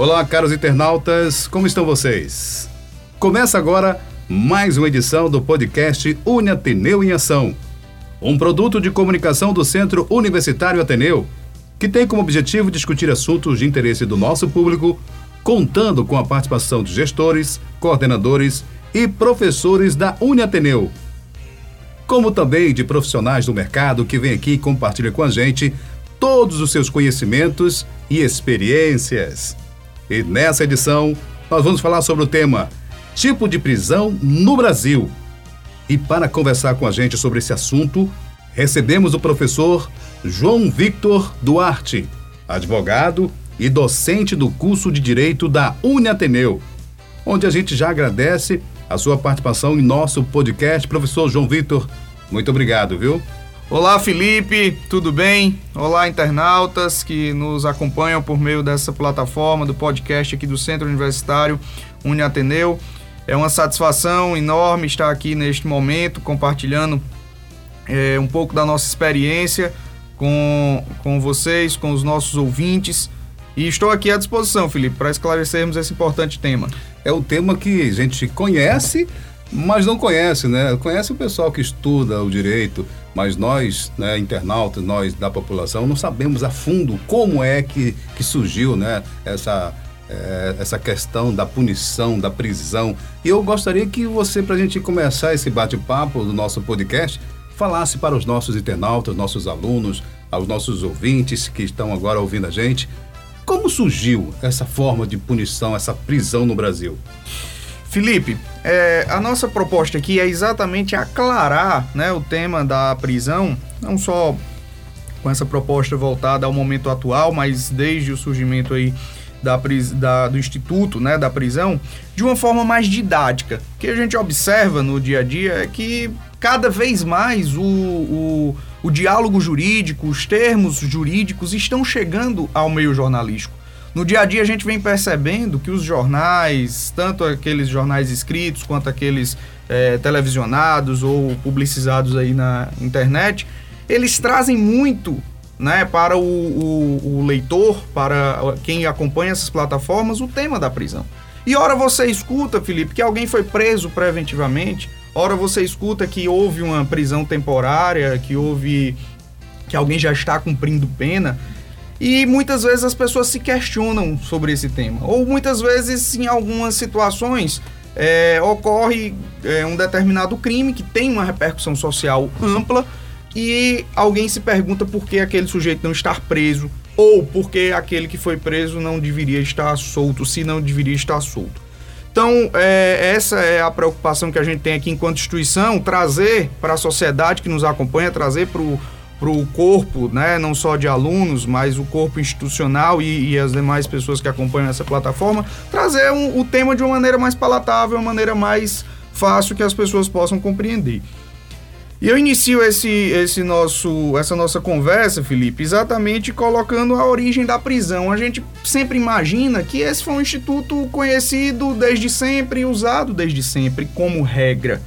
Olá, caros internautas, como estão vocês? Começa agora mais uma edição do podcast Uni Ateneu em Ação, um produto de comunicação do Centro Universitário Ateneu, que tem como objetivo discutir assuntos de interesse do nosso público, contando com a participação de gestores, coordenadores e professores da Uni Ateneu, como também de profissionais do mercado que vêm aqui e compartilham com a gente todos os seus conhecimentos e experiências. E nessa edição, nós vamos falar sobre o tema Tipo de prisão no Brasil. E para conversar com a gente sobre esse assunto, recebemos o professor João Victor Duarte, advogado e docente do curso de Direito da Uniateneu, onde a gente já agradece a sua participação em nosso podcast. Professor João Victor, muito obrigado, viu? Olá, Felipe, tudo bem? Olá, internautas que nos acompanham por meio dessa plataforma do podcast aqui do Centro Universitário Uniateneu. É uma satisfação enorme estar aqui neste momento compartilhando é, um pouco da nossa experiência com, com vocês, com os nossos ouvintes. E estou aqui à disposição, Felipe, para esclarecermos esse importante tema. É um tema que a gente conhece, mas não conhece, né? Conhece o pessoal que estuda o direito, mas nós, né, internautas, nós da população, não sabemos a fundo como é que, que surgiu, né, essa, é, essa questão da punição, da prisão. E eu gostaria que você, para a gente começar esse bate-papo do nosso podcast, falasse para os nossos internautas, nossos alunos, aos nossos ouvintes que estão agora ouvindo a gente, como surgiu essa forma de punição, essa prisão no Brasil? Felipe, é, a nossa proposta aqui é exatamente aclarar né, o tema da prisão, não só com essa proposta voltada ao momento atual, mas desde o surgimento aí da, da, do Instituto né, da Prisão, de uma forma mais didática. O que a gente observa no dia a dia é que cada vez mais o, o, o diálogo jurídico, os termos jurídicos estão chegando ao meio jornalístico. No dia a dia a gente vem percebendo que os jornais, tanto aqueles jornais escritos quanto aqueles é, televisionados ou publicizados aí na internet, eles trazem muito né, para o, o, o, leitor, para quem acompanha essas plataformas, o tema da prisão. E ora você escuta, Felipe, que alguém foi preso preventivamente, ora você escuta que houve uma prisão temporária, que houve que alguém já está cumprindo pena. E muitas vezes as pessoas se questionam sobre esse tema. Ou muitas vezes, em algumas situações, é, ocorre é, um determinado crime que tem uma repercussão social ampla e alguém se pergunta por que aquele sujeito não está preso ou por que aquele que foi preso não deveria estar solto, se não deveria estar solto. Então, é, essa é a preocupação que a gente tem aqui enquanto instituição, trazer para a sociedade que nos acompanha, trazer para o para o corpo, né, não só de alunos, mas o corpo institucional e, e as demais pessoas que acompanham essa plataforma, trazer um, o tema de uma maneira mais palatável, uma maneira mais fácil que as pessoas possam compreender. E eu inicio esse, esse nosso, essa nossa conversa, Felipe, exatamente colocando a origem da prisão. A gente sempre imagina que esse foi um instituto conhecido desde sempre, usado desde sempre como regra.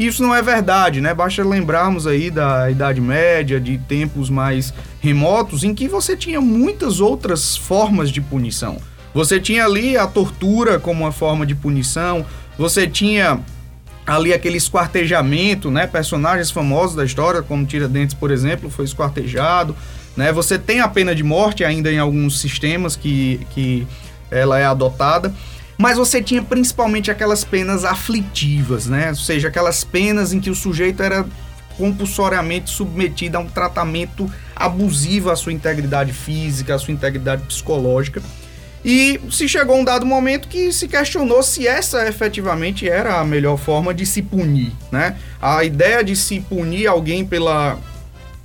Isso não é verdade, né? Basta lembrarmos aí da Idade Média, de tempos mais remotos, em que você tinha muitas outras formas de punição. Você tinha ali a tortura como uma forma de punição, você tinha ali aquele esquartejamento, né? Personagens famosos da história, como Tiradentes, por exemplo, foi esquartejado, né? Você tem a pena de morte ainda em alguns sistemas que, que ela é adotada. Mas você tinha principalmente aquelas penas aflitivas, né? Ou seja, aquelas penas em que o sujeito era compulsoriamente submetido a um tratamento abusivo à sua integridade física, à sua integridade psicológica. E se chegou um dado momento que se questionou se essa efetivamente era a melhor forma de se punir, né? A ideia de se punir alguém pela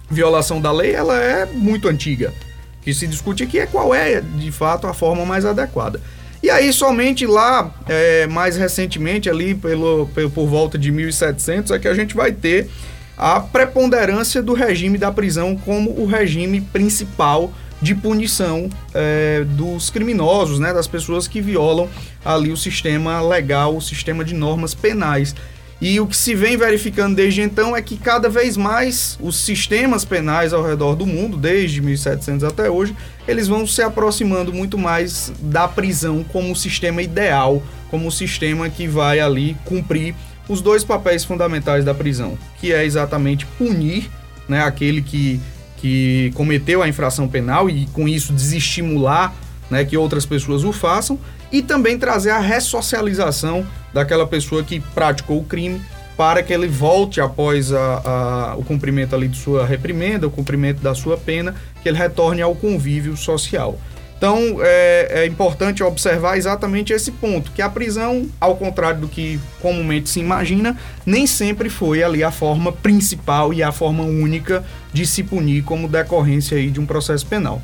violação da lei, ela é muito antiga. O que se discute aqui é qual é, de fato, a forma mais adequada. E aí, somente lá, é, mais recentemente, ali pelo, pelo, por volta de 1700, é que a gente vai ter a preponderância do regime da prisão como o regime principal de punição é, dos criminosos, né, das pessoas que violam ali o sistema legal, o sistema de normas penais. E o que se vem verificando desde então é que cada vez mais os sistemas penais ao redor do mundo, desde 1700 até hoje, eles vão se aproximando muito mais da prisão como o sistema ideal, como o sistema que vai ali cumprir os dois papéis fundamentais da prisão, que é exatamente punir né, aquele que, que cometeu a infração penal e com isso desestimular né, que outras pessoas o façam, e também trazer a ressocialização daquela pessoa que praticou o crime para que ele volte após a, a, o cumprimento ali de sua reprimenda, o cumprimento da sua pena, que ele retorne ao convívio social. Então é, é, importante observar exatamente esse ponto, que a prisão, ao contrário do que comumente se imagina, nem sempre foi ali a forma principal e a forma única de se punir como decorrência aí de um processo penal.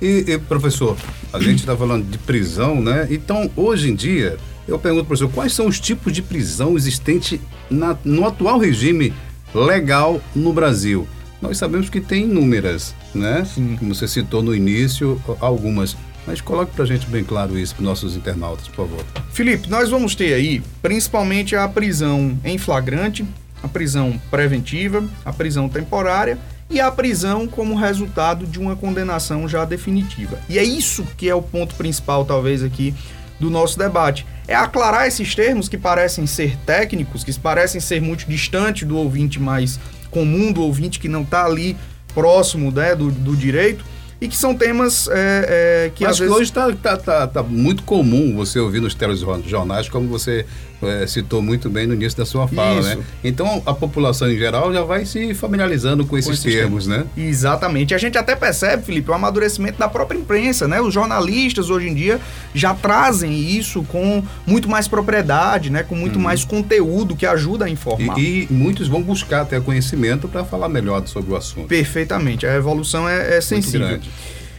E, e professor, a gente está falando de prisão, né? Então, hoje em dia, eu pergunto, professor, quais são os tipos de prisão existentes na, no atual regime legal no Brasil? Nós sabemos que tem inúmeras, né? Sim. Como você citou no início, algumas. Mas coloque para a gente bem claro isso para nossos internautas, por favor. Felipe, nós vamos ter aí principalmente a prisão em flagrante, a prisão preventiva, a prisão temporária e a prisão como resultado de uma condenação já definitiva. E é isso que é o ponto principal, talvez, aqui do nosso debate. É aclarar esses termos que parecem ser técnicos, que parecem ser muito distantes do ouvinte mais comum, do ouvinte que não está ali próximo né, do, do direito, e que são temas é, é, que Acho às vezes... hoje está tá, tá, tá muito comum você ouvir nos telejornais, como você é, citou muito bem no início da sua fala, né? Isso. né? Então a população em geral já vai se familiarizando com esses, com esses termos, termos, né? Exatamente. A gente até percebe, Felipe, o amadurecimento da própria imprensa, né? Os jornalistas hoje em dia já trazem isso com muito mais propriedade, né? Com muito hum. mais conteúdo que ajuda a informar. E, e muitos vão buscar até conhecimento para falar melhor sobre o assunto. Perfeitamente. A evolução é, é sensível.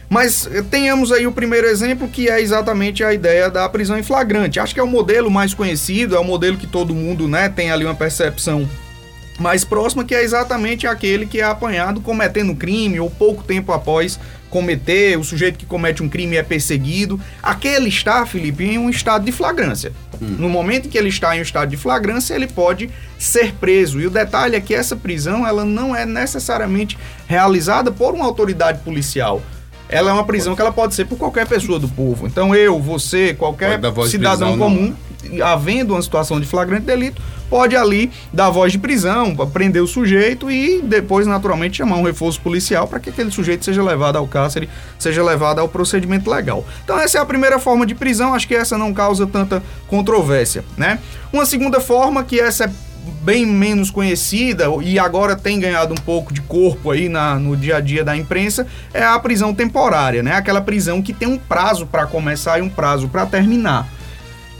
Mas eh, tenhamos aí o primeiro exemplo, que é exatamente a ideia da prisão em flagrante. Acho que é o modelo mais conhecido, é o modelo que todo mundo né, tem ali uma percepção mais próxima, que é exatamente aquele que é apanhado cometendo crime ou pouco tempo após cometer, o sujeito que comete um crime é perseguido. Aquele está, Felipe, em um estado de flagrância. Hum. No momento em que ele está em um estado de flagrância, ele pode ser preso. E o detalhe é que essa prisão ela não é necessariamente realizada por uma autoridade policial ela é uma prisão que ela pode ser por qualquer pessoa do povo. Então eu, você, qualquer cidadão comum. Havendo uma situação de flagrante delito, pode ali dar voz de prisão, prender o sujeito e depois, naturalmente, chamar um reforço policial para que aquele sujeito seja levado ao cárcere, seja levado ao procedimento legal. Então essa é a primeira forma de prisão, acho que essa não causa tanta controvérsia, né? Uma segunda forma, que essa é bem menos conhecida e agora tem ganhado um pouco de corpo aí na, no dia a dia da imprensa é a prisão temporária, né? Aquela prisão que tem um prazo para começar e um prazo para terminar.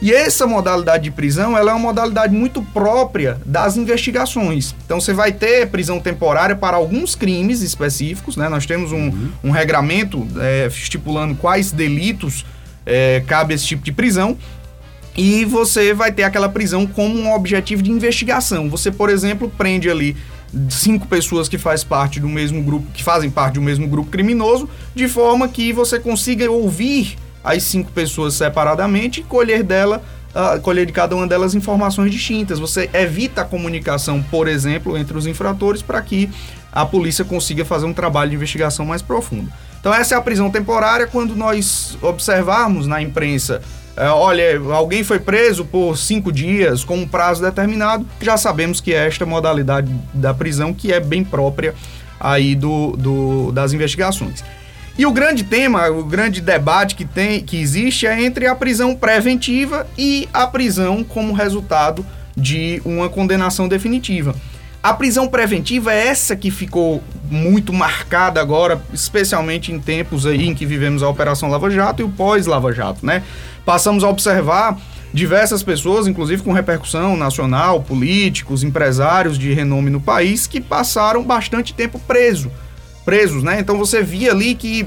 E essa modalidade de prisão, ela é uma modalidade muito própria das investigações. Então você vai ter prisão temporária para alguns crimes específicos, né? Nós temos um, uhum. um regramento é, estipulando quais delitos é, cabe esse tipo de prisão. E você vai ter aquela prisão como um objetivo de investigação. Você, por exemplo, prende ali cinco pessoas que faz parte do mesmo grupo, que fazem parte do mesmo grupo criminoso, de forma que você consiga ouvir as cinco pessoas separadamente e colher dela uh, colher de cada uma delas informações distintas. Você evita a comunicação, por exemplo, entre os infratores para que a polícia consiga fazer um trabalho de investigação mais profundo. Então essa é a prisão temporária quando nós observarmos na imprensa é, olha, alguém foi preso por cinco dias com um prazo determinado, já sabemos que é esta modalidade da prisão que é bem própria aí do, do, das investigações. E o grande tema, o grande debate que, tem, que existe é entre a prisão preventiva e a prisão como resultado de uma condenação definitiva. A prisão preventiva é essa que ficou muito marcada agora, especialmente em tempos aí em que vivemos a Operação Lava Jato e o pós-Lava Jato, né? Passamos a observar diversas pessoas, inclusive com repercussão nacional, políticos, empresários de renome no país, que passaram bastante tempo preso, presos, né? Então você via ali que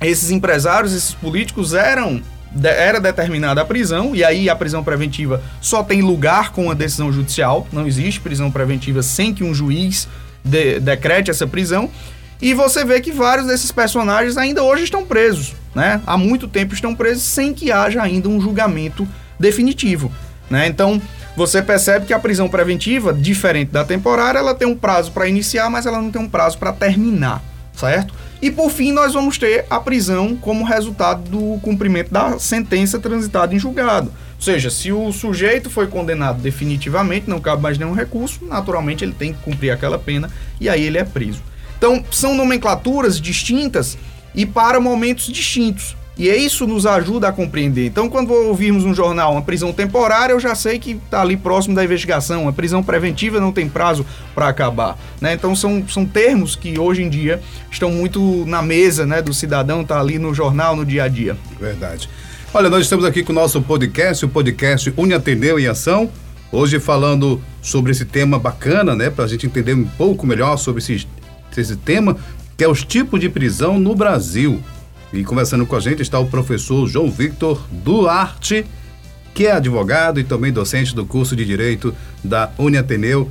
esses empresários, esses políticos eram era determinada a prisão, e aí a prisão preventiva só tem lugar com a decisão judicial, não existe prisão preventiva sem que um juiz de, decrete essa prisão. E você vê que vários desses personagens ainda hoje estão presos, né? Há muito tempo estão presos sem que haja ainda um julgamento definitivo, né? Então, você percebe que a prisão preventiva, diferente da temporária, ela tem um prazo para iniciar, mas ela não tem um prazo para terminar, certo? E por fim, nós vamos ter a prisão como resultado do cumprimento da sentença transitada em julgado. Ou seja, se o sujeito foi condenado definitivamente, não cabe mais nenhum recurso, naturalmente ele tem que cumprir aquela pena e aí ele é preso. Então, são nomenclaturas distintas e para momentos distintos. E isso nos ajuda a compreender. Então, quando ouvirmos um jornal, uma prisão temporária, eu já sei que está ali próximo da investigação. Uma prisão preventiva não tem prazo para acabar. Né? Então, são, são termos que hoje em dia estão muito na mesa né, do cidadão, está ali no jornal, no dia a dia. Verdade. Olha, nós estamos aqui com o nosso podcast, o podcast Uniateneu em Ação. Hoje falando sobre esse tema bacana, né? Para a gente entender um pouco melhor sobre esse, esse tema, que é os tipos de prisão no Brasil. E conversando com a gente está o professor João Victor Duarte, que é advogado e também docente do curso de Direito da Uniateneu.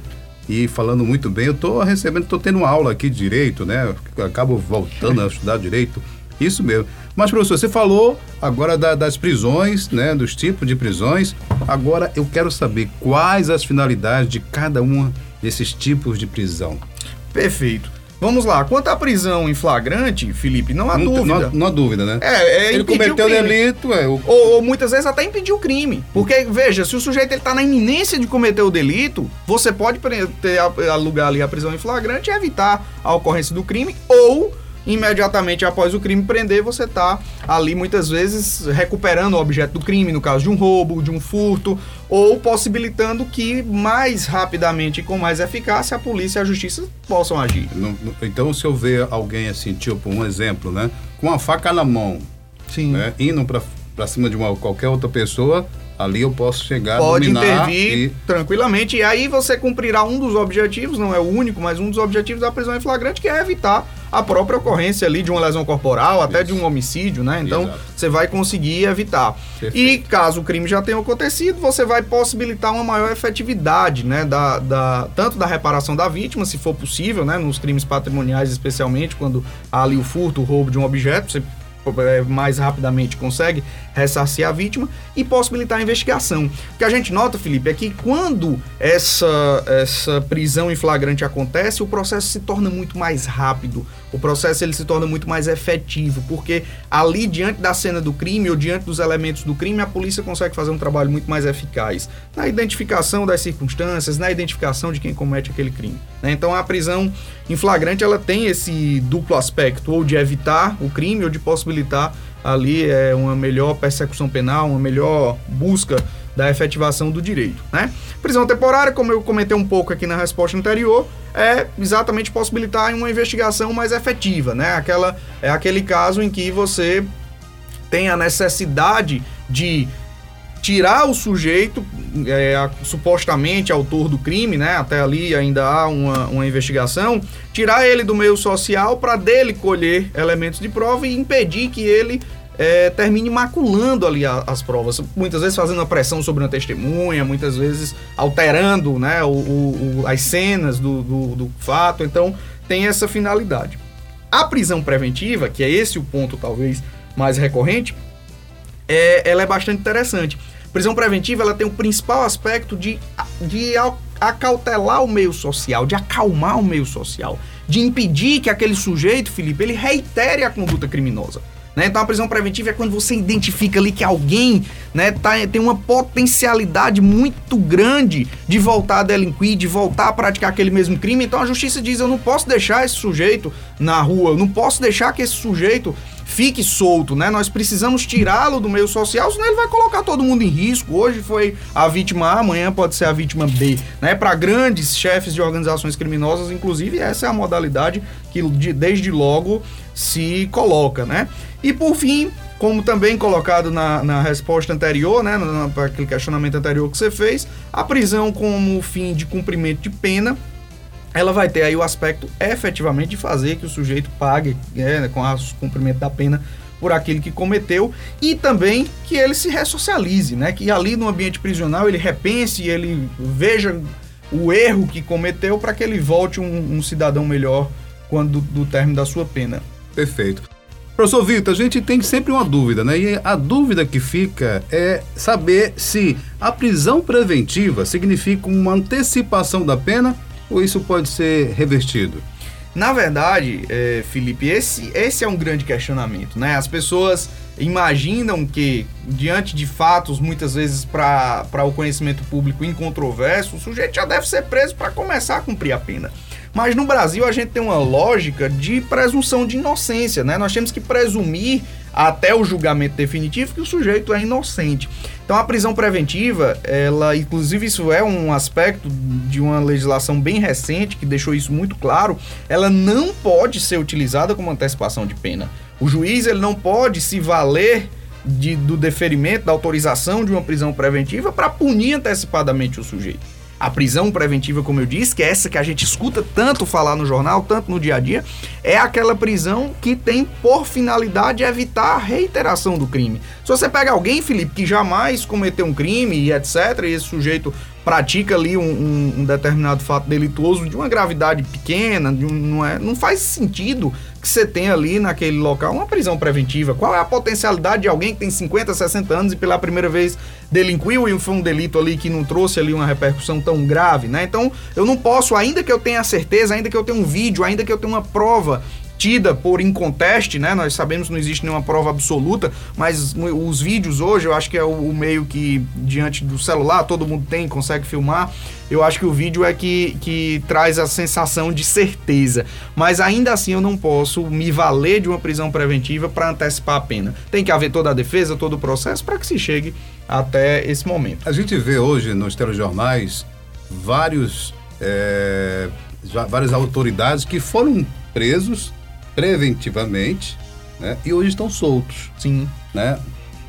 E falando muito bem, eu estou recebendo, estou tendo aula aqui de Direito, né? Eu acabo voltando a estudar Direito. Isso mesmo. Mas, professor, você falou agora da, das prisões, né? Dos tipos de prisões. Agora eu quero saber quais as finalidades de cada uma desses tipos de prisão. Perfeito. Vamos lá, quanto à prisão em flagrante, Felipe, não há não, dúvida. Não, não, há dúvida, né? É, é Ele cometeu o delito, é. O... Ou, ou, muitas vezes até impedir o crime. Porque, veja, se o sujeito está na iminência de cometer o delito, você pode ter, alugar ali a prisão em flagrante e evitar a ocorrência do crime, ou imediatamente após o crime prender, você está ali muitas vezes recuperando o objeto do crime, no caso de um roubo, de um furto, ou possibilitando que mais rapidamente e com mais eficácia a polícia e a justiça possam agir. Então, se eu ver alguém assim, tipo um exemplo, né, com a faca na mão, Sim. Né, indo para cima de uma, qualquer outra pessoa, ali eu posso chegar Pode intervir e... tranquilamente. E aí você cumprirá um dos objetivos, não é o único, mas um dos objetivos da prisão em flagrante, que é evitar a própria ocorrência ali de uma lesão corporal, até Isso. de um homicídio, né? Então Exato. você vai conseguir evitar. Perfeito. E caso o crime já tenha acontecido, você vai possibilitar uma maior efetividade, né? Da, da, tanto da reparação da vítima, se for possível, né? Nos crimes patrimoniais, especialmente, quando há ali o furto, o roubo de um objeto, você mais rapidamente consegue ressarcir a vítima e possibilitar a investigação. O que a gente nota, Felipe, é que quando essa, essa prisão em flagrante acontece, o processo se torna muito mais rápido, o processo ele se torna muito mais efetivo, porque ali diante da cena do crime ou diante dos elementos do crime, a polícia consegue fazer um trabalho muito mais eficaz na identificação das circunstâncias, na identificação de quem comete aquele crime. Né? Então a prisão em flagrante ela tem esse duplo aspecto, ou de evitar o crime ou de possibilitar ali é, uma melhor persecução penal, uma melhor busca da efetivação do direito, né? Prisão temporária, como eu comentei um pouco aqui na resposta anterior, é exatamente possibilitar uma investigação mais efetiva, né? Aquela, é aquele caso em que você tem a necessidade de tirar o sujeito, é, a, supostamente autor do crime, né? Até ali ainda há uma, uma investigação, tirar ele do meio social para dele colher elementos de prova e impedir que ele é, termine maculando ali a, as provas, muitas vezes fazendo uma pressão sobre uma testemunha, muitas vezes alterando né, o, o, as cenas do, do, do fato, então tem essa finalidade. A prisão preventiva, que é esse o ponto talvez mais recorrente, é, ela é bastante interessante. Prisão preventiva ela tem o principal aspecto de, de acautelar o meio social, de acalmar o meio social, de impedir que aquele sujeito, Felipe, ele reitere a conduta criminosa. Né? Então a prisão preventiva é quando você identifica ali que alguém né, tá, tem uma potencialidade muito grande de voltar a delinquir, de voltar a praticar aquele mesmo crime. Então a justiça diz: eu não posso deixar esse sujeito na rua, eu não posso deixar que esse sujeito fique solto, né? Nós precisamos tirá-lo do meio social, senão ele vai colocar todo mundo em risco. Hoje foi a vítima A, amanhã pode ser a vítima B, né? Para grandes chefes de organizações criminosas, inclusive, essa é a modalidade que desde logo se coloca, né? E por fim, como também colocado na, na resposta anterior, né, para aquele questionamento anterior que você fez, a prisão como fim de cumprimento de pena ela vai ter aí o aspecto efetivamente de fazer que o sujeito pague né, com o cumprimento da pena por aquilo que cometeu e também que ele se ressocialize, né? Que ali no ambiente prisional ele repense, ele veja o erro que cometeu para que ele volte um, um, cidadão melhor quando do, do término da sua pena. Perfeito. Professor Vitor, a gente tem sempre uma dúvida, né? E a dúvida que fica é saber se a prisão preventiva significa uma antecipação da pena ou isso pode ser revertido? Na verdade, é, Felipe, esse, esse é um grande questionamento, né? As pessoas imaginam que, diante de fatos, muitas vezes para o conhecimento público incontroverso, o sujeito já deve ser preso para começar a cumprir a pena. Mas no Brasil a gente tem uma lógica de presunção de inocência, né? Nós temos que presumir até o julgamento definitivo que o sujeito é inocente. Então a prisão preventiva, ela, inclusive isso é um aspecto de uma legislação bem recente que deixou isso muito claro, ela não pode ser utilizada como antecipação de pena. O juiz ele não pode se valer de, do deferimento, da autorização de uma prisão preventiva para punir antecipadamente o sujeito. A prisão preventiva, como eu disse, que é essa que a gente escuta tanto falar no jornal, tanto no dia a dia, é aquela prisão que tem por finalidade evitar a reiteração do crime. Se você pega alguém, Felipe, que jamais cometeu um crime e etc., e esse sujeito pratica ali um, um, um, determinado fato delituoso de uma gravidade pequena, um, não, é, não faz sentido que você tenha ali naquele local uma prisão preventiva. Qual é a potencialidade de alguém que tem 50, 60 anos e pela primeira vez delinquiu e foi um delito ali que não trouxe ali uma repercussão tão grave, né? Então, eu não posso, ainda que eu tenha certeza, ainda que eu tenha um vídeo, ainda que eu tenha uma prova tida por inconteste, né? Nós sabemos que não existe nenhuma prova absoluta, mas os vídeos hoje, eu acho que é o, meio que, diante do celular, todo mundo tem, consegue filmar. Eu acho que o vídeo é que, que traz a sensação de certeza. Mas ainda assim eu não posso me valer de uma prisão preventiva para antecipar a pena. Tem que haver toda a defesa, todo o processo para que se chegue até esse momento. A gente vê hoje nos telejornais vários, é, várias autoridades que foram presos preventivamente, né? E hoje estão soltos. Sim. Né?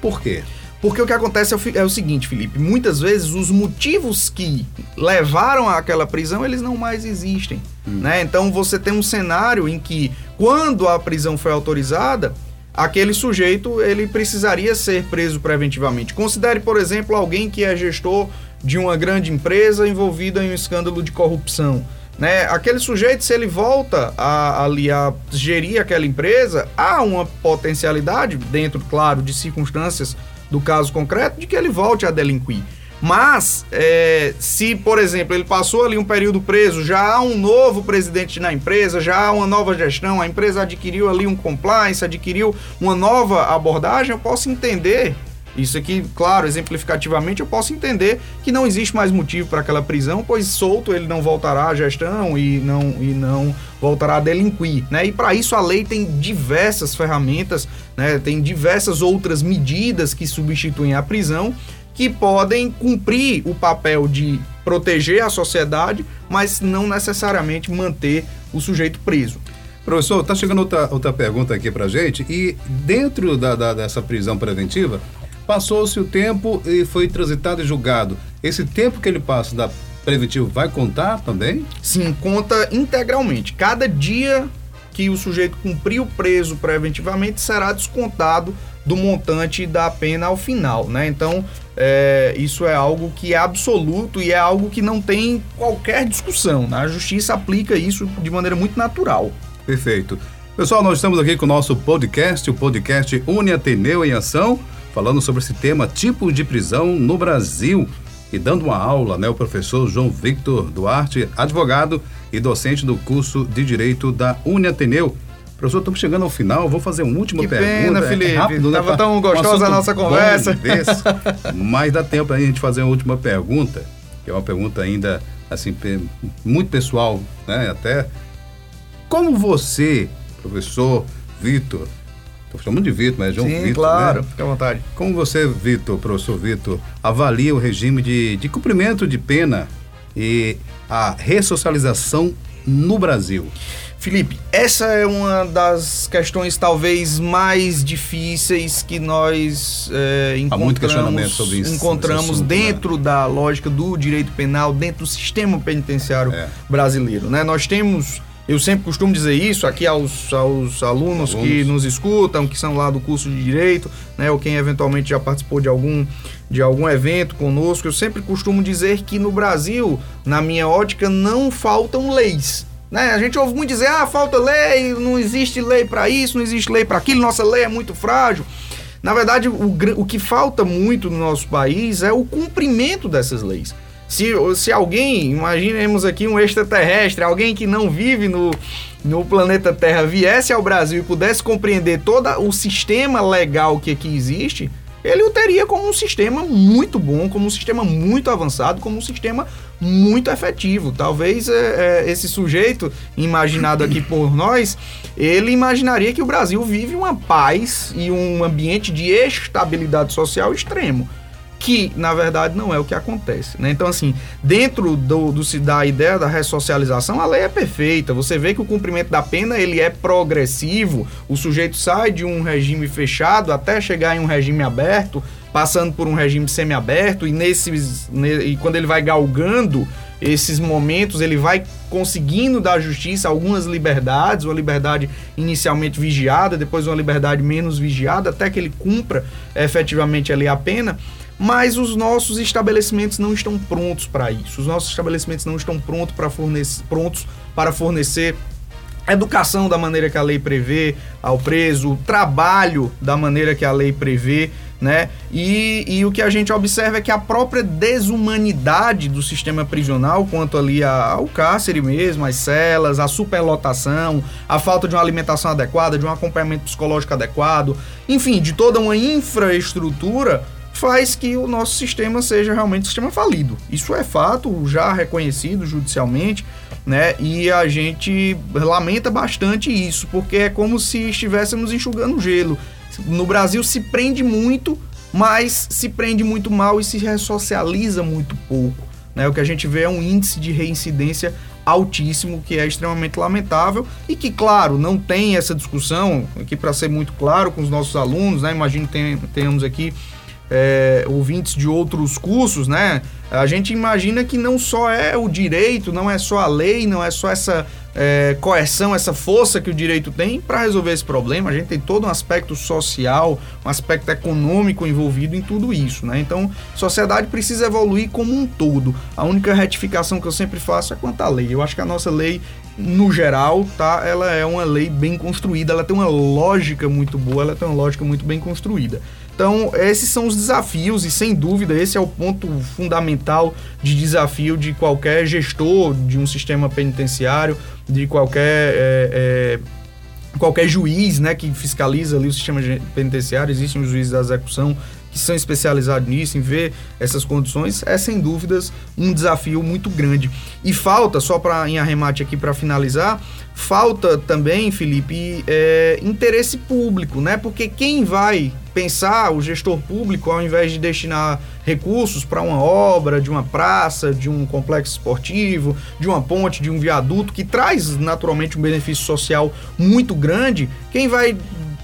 Por quê? Porque o que acontece é o, é o, seguinte, Felipe, muitas vezes os motivos que levaram àquela prisão, eles não mais existem, hum. né? Então você tem um cenário em que quando a prisão foi autorizada, aquele sujeito, ele precisaria ser preso preventivamente. Considere, por exemplo, alguém que é gestor de uma grande empresa envolvida em um escândalo de corrupção. Né? Aquele sujeito, se ele volta a, ali a gerir aquela empresa, há uma potencialidade, dentro, claro, de circunstâncias do caso concreto, de que ele volte a delinquir. Mas, é, se, por exemplo, ele passou ali um período preso, já há um novo presidente na empresa, já há uma nova gestão, a empresa adquiriu ali um compliance, adquiriu uma nova abordagem, eu posso entender isso aqui, claro, exemplificativamente, eu posso entender que não existe mais motivo para aquela prisão, pois solto ele não voltará à gestão e não, e não voltará a delinquir, né? E para isso a lei tem diversas ferramentas, né? Tem diversas outras medidas que substituem a prisão que podem cumprir o papel de proteger a sociedade, mas não necessariamente manter o sujeito preso. Professor, está chegando outra, outra pergunta aqui para gente. E dentro da, da, dessa prisão preventiva, Passou-se o tempo e foi transitado e julgado. Esse tempo que ele passa da preventivo vai contar também? Sim, conta integralmente. Cada dia que o sujeito cumpriu preso preventivamente será descontado do montante da pena ao final, né? Então, é, isso é algo que é absoluto e é algo que não tem qualquer discussão. Né? A justiça aplica isso de maneira muito natural. Perfeito. Pessoal, nós estamos aqui com o nosso podcast, o podcast Une Ateneu em Ação falando sobre esse tema, tipo de prisão no Brasil. E dando uma aula, né, o professor João Victor Duarte, advogado e docente do curso de Direito da Uniateneu. Professor, estamos chegando ao final, vou fazer uma última que pergunta. Pena, é Felipe. É rápido, né? Tava tão gostosa um a nossa conversa. Desse, mas dá tempo a gente fazer uma última pergunta, que é uma pergunta ainda assim muito pessoal, né? Até como você, professor Vitor, Estou chamando de Vitor, mas é João Sim, Vitor. claro, né? fique à vontade. Como você, Vitor, professor Vitor, avalia o regime de, de cumprimento de pena e a ressocialização no Brasil? Felipe, essa é uma das questões talvez mais difíceis que nós é, encontramos, isso, encontramos assunto, né? dentro né? da lógica do direito penal, dentro do sistema penitenciário é. brasileiro. Né? Nós temos eu sempre costumo dizer isso aqui aos, aos alunos, alunos, que nos escutam, que são lá do curso de Direito, né, ou quem eventualmente já participou de algum, de algum evento conosco. Eu sempre costumo dizer que no Brasil, na minha ótica, não faltam leis. Né? A gente ouve muito dizer, ah, falta lei, não existe lei para isso, não existe lei para aquilo, nossa lei é muito frágil. Na verdade, o, o que falta muito no nosso país é o cumprimento dessas leis. Se, se alguém, imaginemos aqui um extraterrestre, alguém que não vive no, no planeta Terra, viesse ao Brasil e pudesse compreender todo o sistema legal que aqui existe, ele o teria como um sistema muito bom, como um sistema muito avançado, como um sistema muito efetivo. Talvez é, é, esse sujeito, imaginado aqui por nós, ele imaginaria que o Brasil vive uma paz e um ambiente de estabilidade social extremo que na verdade não é o que acontece. Né? Então, assim, dentro do, do, da ideia da ressocialização, a lei é perfeita. Você vê que o cumprimento da pena ele é progressivo. O sujeito sai de um regime fechado até chegar em um regime aberto, passando por um regime semiaberto e nesses e quando ele vai galgando esses momentos, ele vai conseguindo da justiça algumas liberdades, uma liberdade inicialmente vigiada, depois uma liberdade menos vigiada, até que ele cumpra efetivamente ali a pena mas os nossos estabelecimentos não estão prontos para isso. Os nossos estabelecimentos não estão prontos para fornecer, prontos para fornecer educação da maneira que a lei prevê ao preso, trabalho da maneira que a lei prevê, né? E, e o que a gente observa é que a própria desumanidade do sistema prisional, quanto ali ao cárcere mesmo, as celas, a superlotação, a falta de uma alimentação adequada, de um acompanhamento psicológico adequado, enfim, de toda uma infraestrutura faz que o nosso sistema seja realmente um sistema falido. Isso é fato, já reconhecido judicialmente, né? E a gente lamenta bastante isso, porque é como se estivéssemos enxugando gelo. No Brasil se prende muito, mas se prende muito mal e se ressocializa muito pouco. Né? O que a gente vê é um índice de reincidência altíssimo, que é extremamente lamentável e que, claro, não tem essa discussão, aqui para ser muito claro com os nossos alunos, né? Imagino que tenhamos aqui é, ouvintes de outros cursos, né? A gente imagina que não só é o direito, não é só a lei, não é só essa é, coerção, essa força que o direito tem para resolver esse problema. A gente tem todo um aspecto social, um aspecto econômico envolvido em tudo isso, né? Então, sociedade precisa evoluir como um todo. A única retificação que eu sempre faço é quanto à lei. Eu acho que a nossa lei no geral, tá? Ela é uma lei bem construída, ela tem uma lógica muito boa, ela tem uma lógica muito bem construída. Então, esses são os desafios, e sem dúvida, esse é o ponto fundamental de desafio de qualquer gestor de um sistema penitenciário, de qualquer. É, é, qualquer juiz né, que fiscaliza ali o sistema penitenciário, existem os juízes da execução que são especializados nisso, em ver essas condições, é sem dúvidas um desafio muito grande. E falta, só para em arremate aqui para finalizar, falta também, Felipe, é, interesse público, né? Porque quem vai pensar, o gestor público, ao invés de destinar recursos para uma obra, de uma praça, de um complexo esportivo, de uma ponte, de um viaduto, que traz naturalmente um benefício social muito grande, quem vai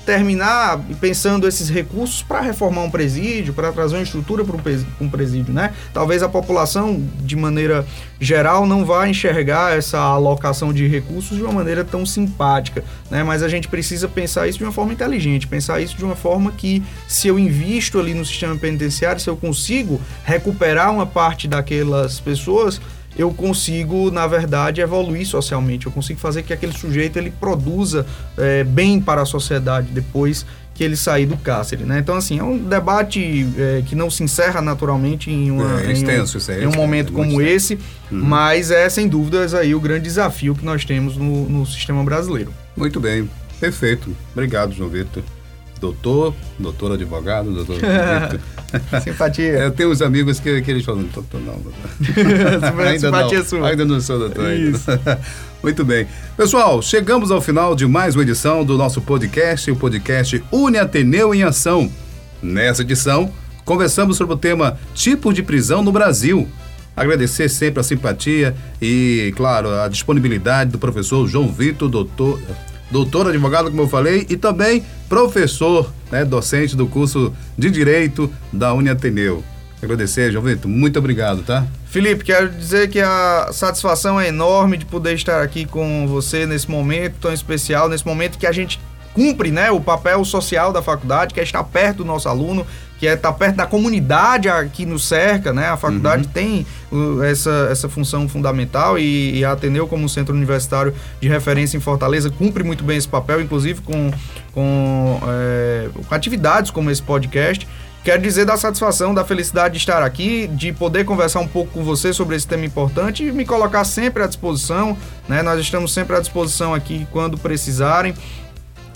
terminar pensando esses recursos para reformar um presídio, para trazer uma estrutura para um presídio, né? Talvez a população, de maneira geral, não vá enxergar essa alocação de recursos de uma maneira tão simpática, né? Mas a gente precisa pensar isso de uma forma inteligente, pensar isso de uma forma que, se eu invisto ali no sistema penitenciário, se eu consigo recuperar uma parte daquelas pessoas, eu consigo, na verdade, evoluir socialmente. Eu consigo fazer que aquele sujeito ele produza é, bem para a sociedade depois que ele sair do cárcere, né? Então, assim, é um debate é, que não se encerra naturalmente em, uma, é, extenso, em, um, é, em um momento como esse, uhum. mas é, sem dúvidas, aí o grande desafio que nós temos no, no sistema brasileiro. Muito bem, perfeito. Obrigado, João Vitor doutor, doutor advogado, doutor. Simpatia. Eu tenho uns amigos que, que eles falam, doutor, não, doutor. ainda Simpatia não, sua. Ainda não sou doutor. Ainda. Muito bem. Pessoal, chegamos ao final de mais uma edição do nosso podcast, o podcast Une Ateneu em Ação. Nessa edição, conversamos sobre o tema Tipo de prisão no Brasil. Agradecer sempre a simpatia e, claro, a disponibilidade do professor João Vitor, doutor doutor advogado, como eu falei, e também professor, né, docente do curso de Direito da Uniateneu. Agradecer, João Vitor, muito obrigado, tá? Felipe, quero dizer que a satisfação é enorme de poder estar aqui com você nesse momento tão especial, nesse momento que a gente cumpre né, o papel social da faculdade, que é estar perto do nosso aluno, que é estar perto da comunidade que nos cerca, né? A faculdade uhum. tem uh, essa, essa função fundamental e, e, a Ateneu, como centro universitário de referência em Fortaleza, cumpre muito bem esse papel, inclusive com, com, é, com atividades como esse podcast. Quero dizer da satisfação, da felicidade de estar aqui, de poder conversar um pouco com você sobre esse tema importante e me colocar sempre à disposição. Né? Nós estamos sempre à disposição aqui quando precisarem,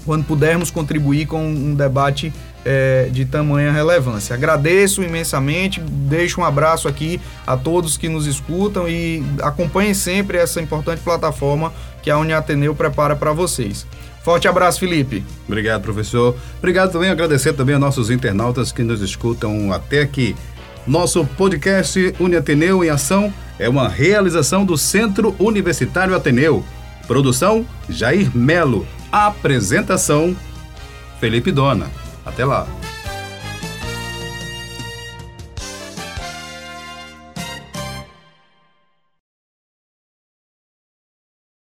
quando pudermos contribuir com um debate é, de tamanha relevância. Agradeço imensamente, deixo um abraço aqui a todos que nos escutam e acompanhem sempre essa importante plataforma que a Uniateneu prepara para vocês. Forte abraço, Felipe. Obrigado, professor. Obrigado também, agradecer também a nossos internautas que nos escutam até aqui. Nosso podcast Uniateneu em Ação é uma realização do Centro Universitário Ateneu. Produção Jair Melo. Apresentação Felipe Dona. Até lá!